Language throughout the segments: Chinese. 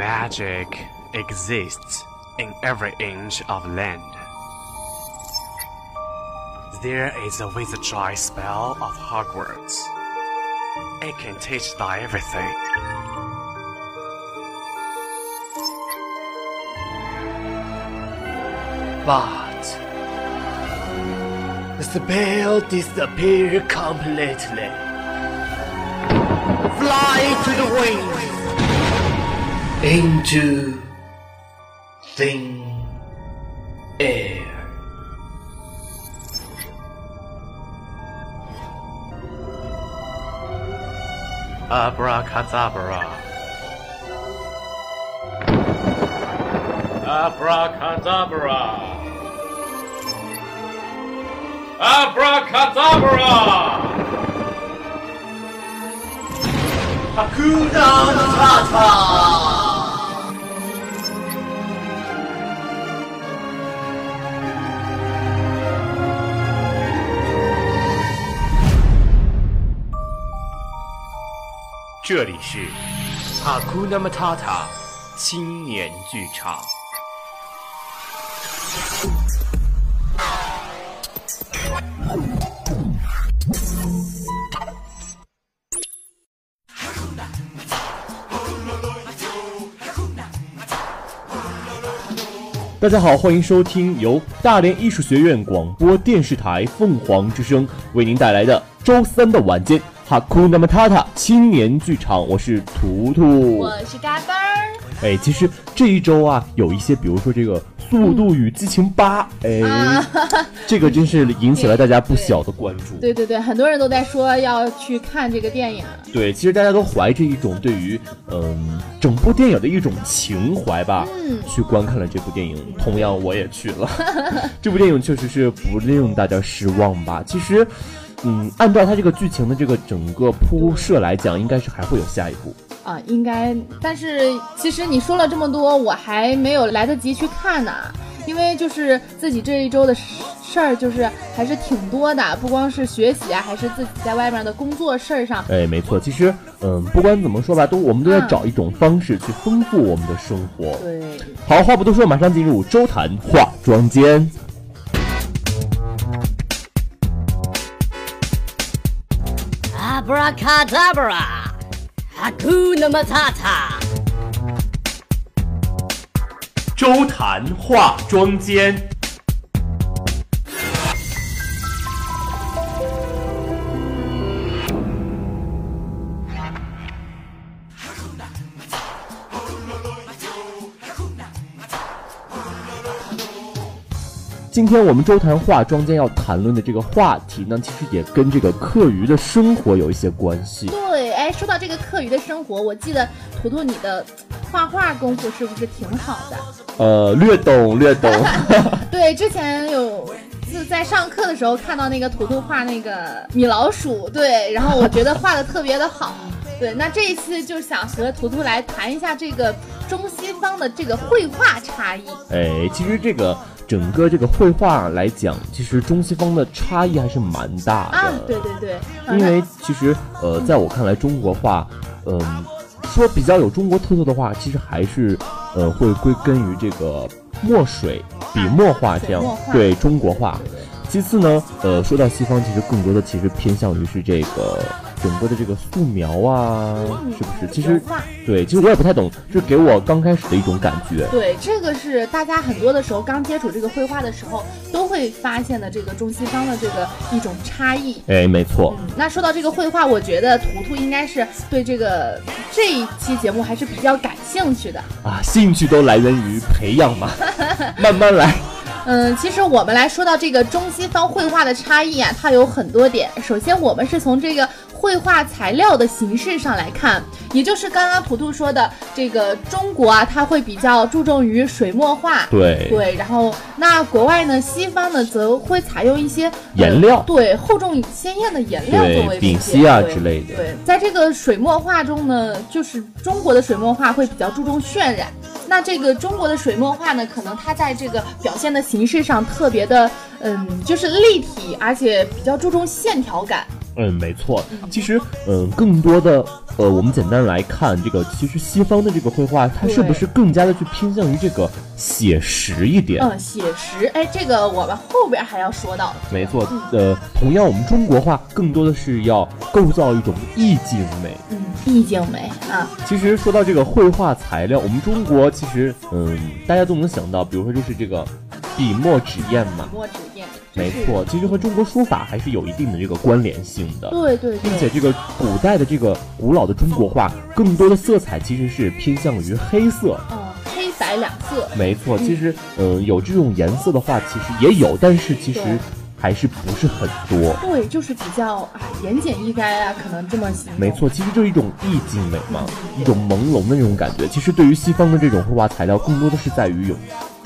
Magic exists in every inch of land. There is a wizardry spell of Hogwarts. It can teach thee everything. But the spell disappeared completely. Fly to the wings into thin air. Abracadabra. Abracadabra. Abracadabra. Hakuna Matata! 这里是哈库纳马塔塔青年剧场。大家好，欢迎收听由大连艺术学院广播电视台凤凰之声为您带来的周三的晚间哈库纳马塔塔青年剧场，我是图图，我是嘎嘣儿。哎，其实这一周啊，有一些，比如说这个《速度与激情八》，哎，这个真是引起了大家不小的关注。对对对，很多人都在说要去看这个电影。对，其实大家都怀着一种对于嗯整部电影的一种情怀吧，嗯去观看了这部电影。同样，我也去了。这部电影确实是不令大家失望吧？其实，嗯，按照它这个剧情的这个整个铺设来讲，应该是还会有下一部。啊，应该，但是其实你说了这么多，我还没有来得及去看呢，因为就是自己这一周的事事儿，就是还是挺多的，不光是学习啊，还是自己在外面的工作事儿上。哎，没错，其实，嗯，不管怎么说吧，都我们都要嗯找一种方式去丰富我们的生活。对，好，话不多说，马上进入周谈化妆间。Abracadabra! Hakuna Matata! 周谈化妆间。今天我们周谈化妆间要谈论的这个话题呢，其实也跟这个课余的生活有一些关系。对，哎，说到这个课余的生活，我记得图图你的画画功夫是不是挺好的？呃，略懂略懂。对，之前有次在上课的时候看到那个图图画那个米老鼠，对，然后我觉得画的特别的好。对，那这一次就想和图图来谈一下这个中西方的这个绘画差异。哎，其实这个整个这个绘画来讲，其实中西方的差异还是蛮大的。啊，对对对，啊因为其实呃，在我看来，中国画，嗯、说比较有中国特色的话，其实还是呃会归根于这个墨水、笔墨画这样对中国画。其次呢，呃，说到西方，其实更多的其实偏向于是这个整个的这个素描啊，嗯是不是？其实对，其实我也不太懂，就是给我刚开始的一种感觉。对，这个是大家很多的时候刚接触这个绘画的时候都会发现的这个中西方的这个一种差异。哎，没错，嗯，那说到这个绘画，我觉得图图应该是对这个这一期节目还是比较感兴趣的。啊，兴趣都来源于培养嘛，慢慢来。嗯，其实我们来说到这个中西方绘画的差异啊，它有很多点。首先，我们是从这个绘画材料的形式上来看，也就是刚刚普图说的这个中国啊，它会比较注重于水墨画。对对，然后那国外呢，西方呢则会采用一些呃颜料对厚重鲜艳的颜料作为丙烯啊之类的对，在这个水墨画中呢，就是中国的水墨画会比较注重渲染。那这个中国的水墨画呢，可能它在这个表现的形式上特别的，嗯，就是立体，而且比较注重线条感。嗯，没错。其实，嗯，更多的呃，我们简单来看这个，其实西方的这个绘画，它是不是更加的去偏向于这个写实一点？嗯，写实，哎，这个我们后边还要说到。没错，呃，同样我们中国画更多的是要构造一种意境美。嗯，意境美啊。其实说到这个绘画材料，我们中国其实，嗯，大家都能想到，比如说就是这个笔墨纸砚嘛。笔墨纸砚。没错，其实和中国书法还是有一定的这个关联性的。对对。并且这个古代的这个古老的中国画，更多的色彩其实是偏向于黑色。嗯，黑白两色。没错，其实，嗯，有这种颜色的话，其实也有，但是其实还是不是很多。对，就是比较啊言简意赅啊，可能这么形容。没错，其实就是一种意境美嘛，一种朦胧的那种感觉。其实对于西方的这种绘画材料，更多的是在于有。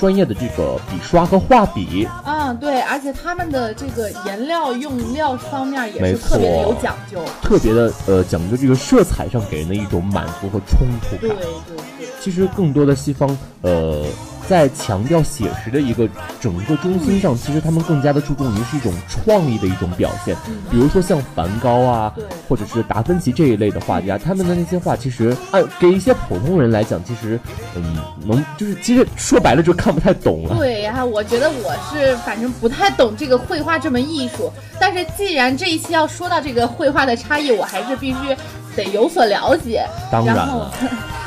专业的这个笔刷和画笔嗯，对，而且他们的这个颜料用料方面也是特别的有讲究，特别的呃讲究这个色彩上给人的一种满足和冲突感。对对对，其实更多的西方呃。在强调写实的一个整个中心上，其实他们更加的注重于是一种创意的一种表现。比如说像梵高啊，或者是达芬奇这一类的画家，他们的那些画，其实按给一些普通人来讲，其实嗯，能就是其实说白了就看不太懂了。对呀，我觉得我是反正不太懂这个绘画这门艺术。但是既然这一期要说到这个绘画的差异，我还是必须得有所了解。当然了。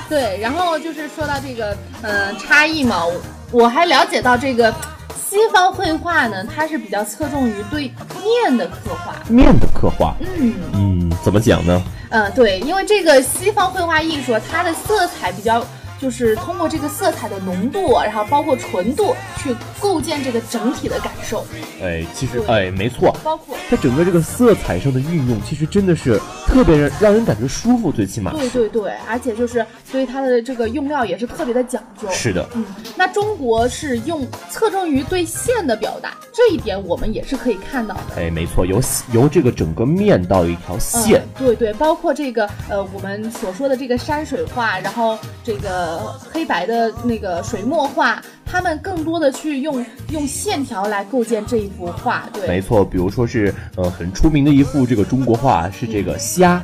对，然后就是说到这个，嗯，差异嘛，我还了解到这个西方绘画呢，它是比较侧重于对面的刻画，面的刻画，嗯嗯，怎么讲呢？嗯，对，因为这个西方绘画艺术，它的色彩比较。就是通过这个色彩的浓度，然后包括纯度，去构建这个整体的感受。哎，其实哎，没错，包括它整个这个色彩上的运用，其实真的是特别让让人感觉舒服，最起码。对对对，而且就是对它的这个用料也是特别的讲究。是的，嗯，那中国是用侧重于对线的表达，这一点我们也是可以看到的。哎，没错，由由这个整个面到一条线。对对，包括这个呃，我们所说的这个山水画，然后这个。呃，黑白的那个水墨画，他们更多的去用用线条来构建这一幅画。对，没错。比如说是呃很出名的一幅这个中国画，是这个虾。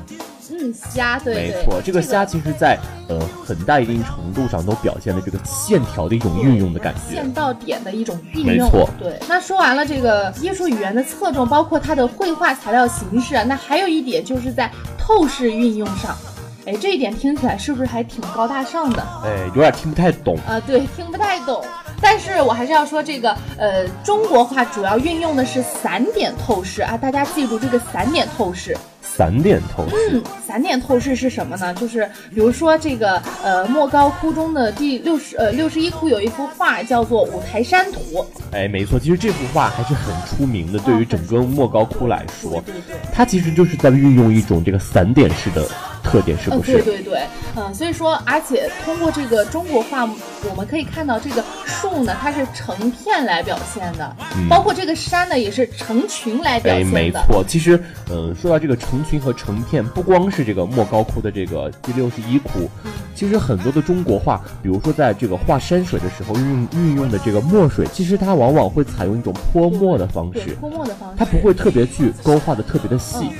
嗯，虾，对，没错。这个虾其实在呃很大一定程度上都表现了这个线条的一种运用的感觉，线到点的一种运用。没错，对。那说完了这个艺术语言的侧重，包括它的绘画材料形式，那还有一点就是在透视运用上。哎，这一点听起来是不是还挺高大上的？哎，有点听不太懂啊。对，听不太懂。但是我还是要说这个，呃，中国画主要运用的是散点透视啊，大家记住这个散点透视。散点透视。嗯，散点透视是什么呢？就是比如说这个，呃，莫高窟中的第六十呃六十一窟有一幅画叫做《五台山图》。哎，没错，其实这幅画还是很出名的，对于整个莫高窟来说，对对，它其实就是在运用一种这个散点式的。特点是不是？对对对，嗯，所以说，而且通过这个中国画，我们可以看到这个树呢，它是成片来表现的，包括这个山呢，也是成群来表现的。没错，其实，嗯，说到这个成群和成片，不光是这个莫高窟的这个第六十一窟，其实很多的中国画，比如说在这个画山水的时候运运用的这个墨水，其实它往往会采用一种泼墨的方式，泼墨的方式，它不会特别去勾画的特别的细。勾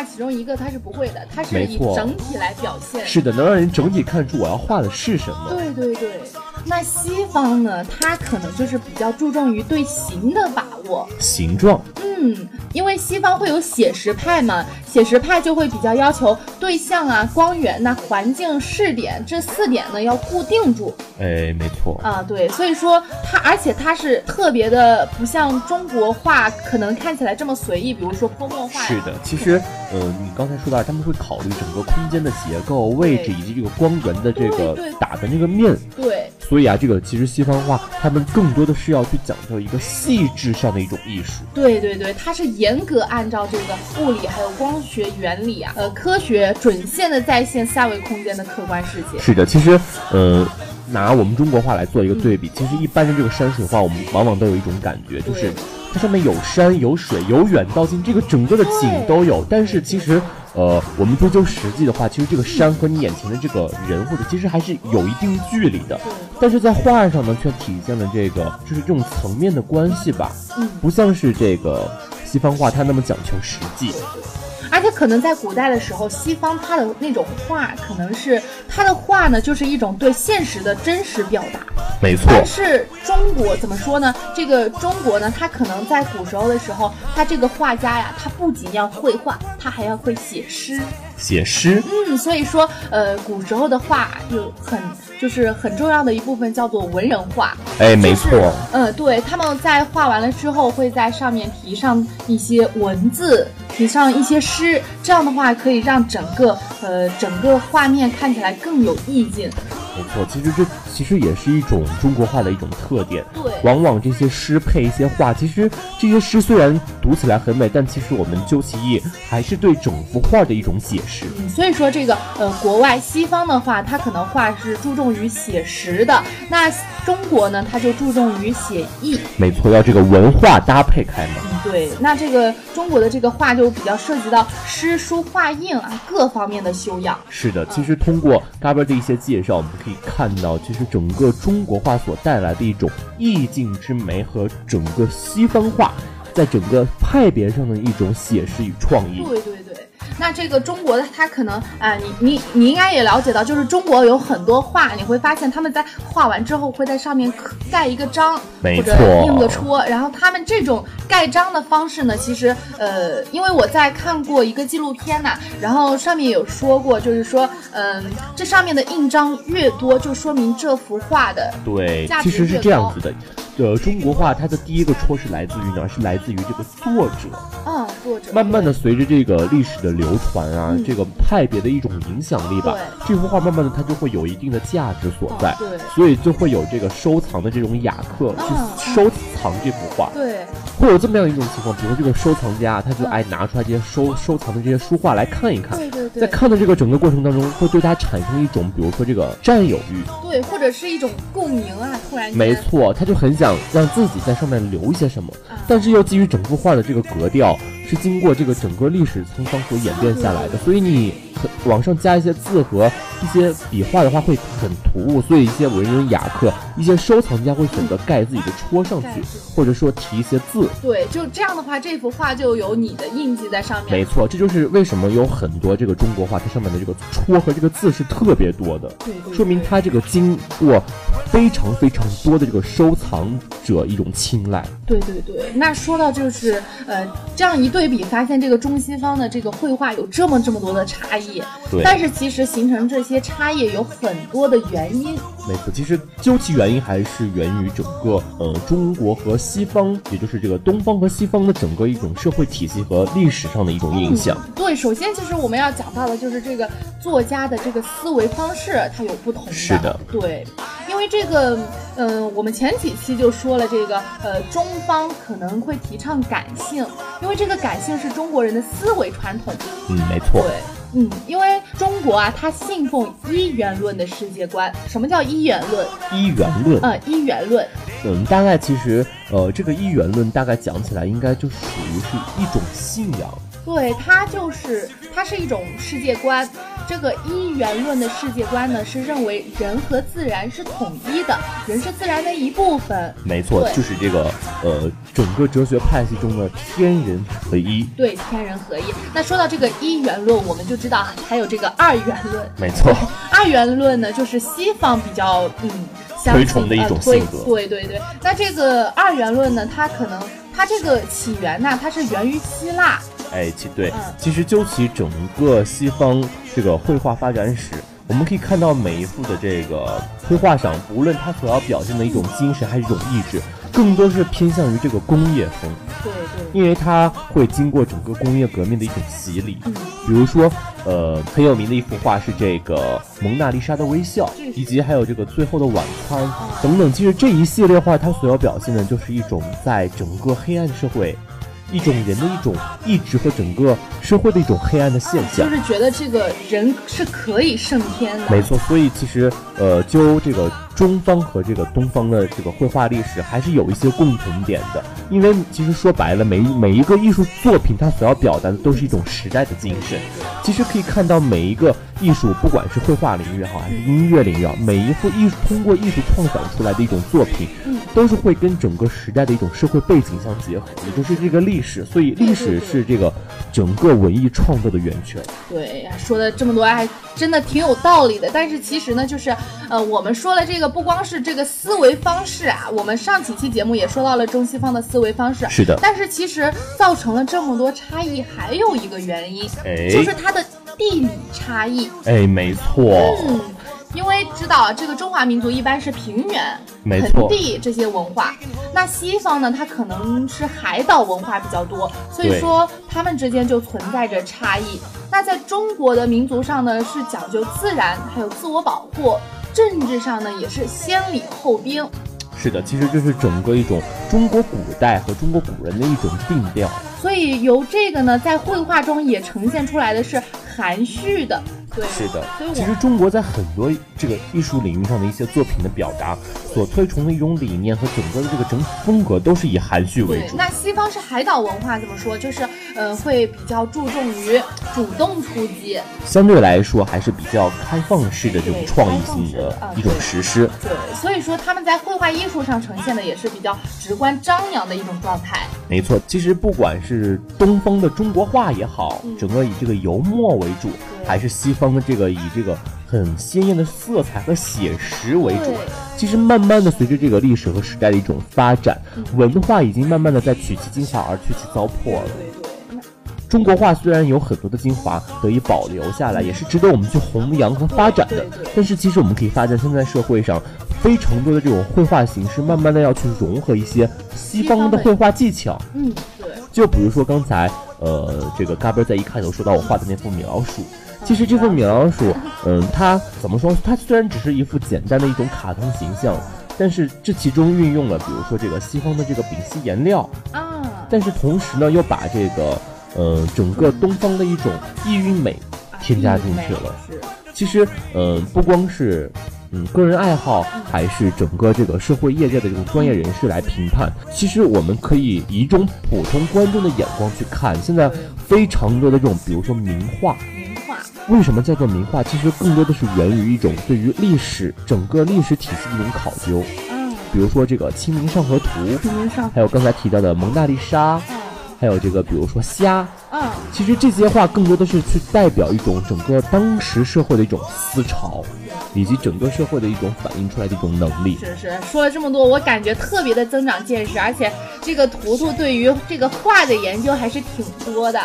画其中一个他是不会的，他是以整体来表现。是的，能让人整体看出我要画的是什么。对对对，那西方呢，它可能就是比较注重于对形的把握，形状。嗯，因为西方会有写实派嘛，写实派就会比较要求对象啊、光源呐、环境、视点这四点呢要固定住。哎，没错啊，对，所以说它，而且它是特别的，不像中国画可能看起来这么随意，比如说泼墨画。是的，其实，呃，你刚才说到他们会考虑整个空间的结构、位置以及这个光源的这个打的那个面。对。所以啊，这个其实西方画他们更多的是要去讲究一个细致上的一种艺术。对对对。它是严格按照这个物理还有光学原理啊，呃，科学准线的再现三维空间的客观世界。是的，其实，呃，拿我们中国画来做一个对比，其实一般的这个山水画，我们往往都有一种感觉，就是它上面有山有水，由远到近，这个整个的景都有，但是其实。呃，我们追究实际的话，其实这个山和你眼前的这个人，或者其实还是有一定距离的。但是在画上呢，却体现了这个就是这种层面的关系吧。嗯，不像是这个西方画，它那么讲求实际。而而且可能在古代的时候，西方它的那种画，可能是它的画呢，就是一种对现实的真实表达。没错，但是中国怎么说呢？这个中国呢，它可能在古时候的时候，它这个画家呀，他不仅要绘画，他还要会写诗。写诗，嗯，所以说，呃，古时候的画有很就是很重要的一部分叫做文人画。哎，没错就是，呃，对，他们在画完了之后，会在上面题上一些文字，题上一些诗，这样的话可以让整个呃整个画面看起来更有意境。没错。其实这其实也是一种中国画的一种特点。对往往这些诗配一些画，其实这些诗虽然读起来很美，但其实我们究其意还是对整幅画的一种解释。嗯，所以说这个呃，国外西方的话，它可能画是注重于写实的，那中国呢，它就注重于写意。没错，要这个文化搭配开嘛。嗯，对，那这个中国的这个画就比较涉及到诗书画印啊各方面的修养。是的，其实通过 Gabriel 的一些介绍，我们可以看到，其实整个中国画所带来的一种意境之美和整个西方画在整个派别上的一种写实与创意。对对对，那这个中国的它可能啊、你你你应该也了解到，就是中国有很多画，你会发现他们在画完之后会在上面刻盖一个章，或者没错印个戳，然后他们这种盖章的方式呢，其实呃，因为我在看过一个纪录片呐、然后上面有说过，就是说，嗯、这上面的印章越多，就说明这幅画的对价，值其实是这样子的。呃，中国画它的第一个戳是来自于哪儿？是来自于这个作者。嗯作者慢慢的，随着这个历史的流传啊，嗯。这个派别的一种影响力吧，这幅画慢慢的它就会有一定的价值所在，嗯对。所以就会有这个收藏的这种雅客嗯去收藏这幅画，对。会有这么样一种情况，比如这个收藏家他就爱拿出来这些收收藏的这些书画来看一看，对对对在看的这个整个过程当中，会对他产生一种比如说这个占有欲，对，或者是一种共鸣啊，突然没错，他就很想让自己在上面留一些什么，但是又基于整幅画的这个格调是经过这个整个历史沧桑所演变下来的，所以你很往上加一些字和一些笔画的话会很突兀，所以一些文人雅客、一些收藏家会选择盖自己的戳上去，或者说提一些字。对，就这样的话，这幅画就有你的印记在上面。没错，这就是为什么有很多这个中国画，它上面的这个戳和这个字是特别多的，对对说明它这个经过非常非常多的这个收藏者一种青睐。对对对，那说到就是呃，这样一对比，发现这个中西方的这个绘画有这么这么多的差异。对但是其实形成这些差异有很多的原因。没错，其实究其原因还是源于整个呃中国和西方，也就是这个东方和西方的整个一种社会体系和历史上的一种影响。对，首先其实我们要讲到的就是这个作家的这个思维方式，它有不同的。是的，对，因为这个，嗯、我们前几期就说了，这个呃，中方可能会提倡感性，因为这个感性是中国人的思维传统。嗯，没错。对，嗯，因为中国啊，它信奉一元论的世界观。什么叫一元论？一元论，呃，一元论，嗯，大概其实呃这个一元论大概讲起来应该就属于是一种信仰。对，它就是它是一种世界观。这个一元论的世界观呢，是认为人和自然是统一的，人是自然的一部分。没错，就是这个呃整个哲学派系中的天人合一。对，天人合一。那说到这个一元论，我们就知道还有这个二元论。没错，二元论呢，就是西方比较嗯推崇的一种性格对对对，那这个二元论呢，它可能它这个起源呢，它是源于希腊。哎，其对嗯，其实究其整个西方这个绘画发展史，我们可以看到每一幅的这个绘画上，无论它所要表现的一种精神还是一种意志，更多是偏向于这个工业风，对对。因为它会经过整个工业革命的一种洗礼。嗯比如说，呃，很有名的一幅画是这个蒙娜丽莎的微笑，以及还有这个最后的晚餐等等。其实这一系列画，它所要表现的就是一种在整个黑暗社会。一种人的一种意志和整个社会的一种黑暗的现象就。是觉得这个人是可以胜天的。没错，所以其实呃，就这个中方和这个东方的这个绘画历史还是有一些共同点的。因为其实说白了，每每一个艺术作品它所要表达的都是一种时代的精神。其实可以看到每一个艺术，不管是绘画领域也好，还是音乐领域啊，每一幅艺术通过艺术创造出来的一种作品，都是会跟整个时代的一种社会背景相结合，也就是这个历史。所以历史是这个整个文艺创作的源泉。对呀，说的这么多还真的挺有道理的。但是其实呢，就是呃，我们说了这不光是这个思维方式啊，我们上几期节目也说到了中西方的思维方式。是的但是其实造成了这么多差异，还有一个原因，哎就是它的地理差异。哎，没错，嗯，因为知道这个中华民族一般是平原、盆地这些文化，那西方呢，它可能是海岛文化比较多，所以说他们之间就存在着差异。那在中国的民族上呢，是讲究自然，还有自我保护；政治上呢，也是先礼后兵。是的，其实这是整个一种中国古代和中国古人的一种定调。所以由这个呢，在绘画中也呈现出来的是含蓄的。对，是的其实中国在很多这个艺术领域上的一些作品的表达，所推崇的一种理念和整个的这个整体风格，都是以含蓄为，主。那西方是海岛文化，怎么说？就是呃，会比较注重于主动出击。相对来说，还是比较开放式的这种创意性的一种实施。对，所以说他们在绘画艺术上呈现的也是比较直观张扬的一种状态。没错，其实不管是东方的中国画也好，嗯整个以这个油墨为主，还是西方的这个以这个很鲜艳的色彩和写实为主，其实慢慢的随着这个历史和时代的一种发展，嗯文化已经慢慢的在取其精华而去其糟粕了。中国画虽然有很多的精华得以保留下来，也是值得我们去弘扬和发展的。但是其实我们可以发现，现在社会上非常多的这种绘画形式，慢慢的要去融合一些西方的绘画技巧。嗯，对，就比如说刚才呃，这个嘎嘣在一开头说到我画的那幅米老鼠，其实这幅米老鼠，嗯，它怎么说？它虽然只是一副简单的一种卡通形象，但是这其中运用了，比如说这个西方的这个丙烯颜料，啊，但是同时呢，又把这个呃整个东方的一种异域美添加进去了。其实，嗯、不光是嗯个人爱好，还是整个这个社会业界的这种专业人士来评判。其实我们可以以一种普通观众的眼光去看，现在非常多的这种，比如说名画。为什么叫做名画？其实更多的是源于一种对于历史整个历史体系的一种考究。嗯，比如说这个《清明上河图》，还有刚才提到的《蒙娜丽莎》，嗯还有这个比如说虾。嗯，其实这些话更多的是去代表一种整个当时社会的一种思潮，以及整个社会的一种反映出来的一种能力。是是，说了这么多，我感觉特别的增长见识，而且这个图图对于这个画的研究还是挺多的。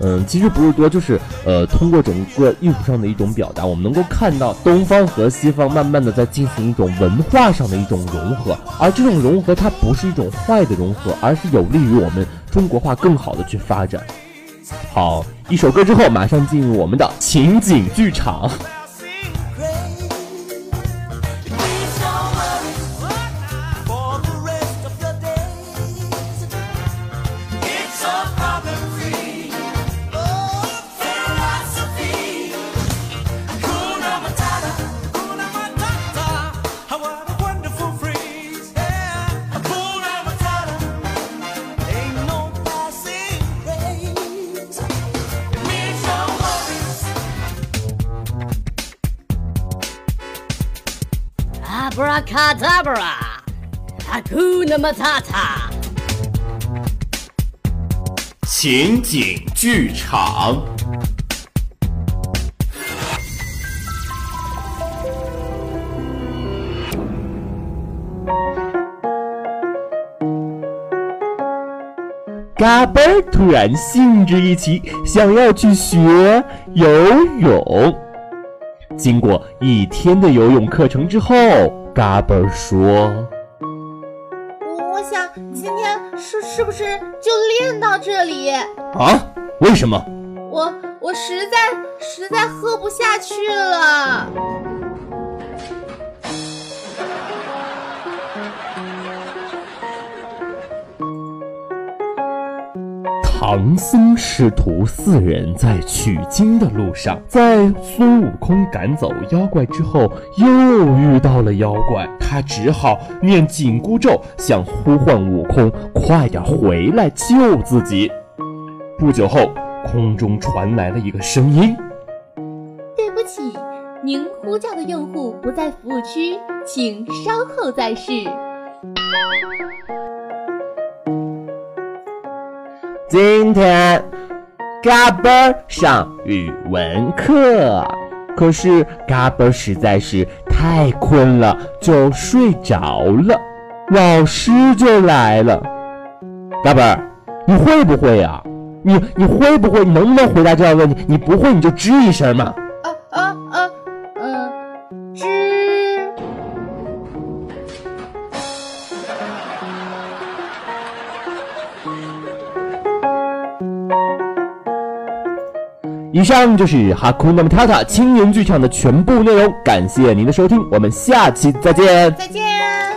嗯，其实不是多，就是呃，通过整个艺术上的一种表达，我们能够看到东方和西方慢慢的在进行一种文化上的一种融合，而这种融合它不是一种坏的融合，而是有利于我们中国化更好的去发展。好，一首歌之后，马上进入我们的情景剧场。么擦擦情景剧场。嘎嘣儿突然兴致一起，想要去学游泳。经过一天的游泳课程之后，嘎嘣说是是不是就练到这里？：“啊，为什么？我我实在实在喝不下去了。唐僧师徒四人在取经的路上，在孙悟空赶走妖怪之后，又遇到了妖怪，他只好念紧箍咒，想呼唤悟空快点回来救自己。不久后，空中传来了一个声音。对不起，您呼叫的用户不在服务区，请稍后再试。今天嘎嘣上语文课，可是嘎嘣实在是太困了，就睡着了。老师就来了，嘎嘣，你会不会呀、你你会不会？能不能回答这道问题？你不会你就吱一声嘛。以上就是哈库纳姆塔塔青年剧场的全部内容，感谢您的收听，我们下期再见。再见。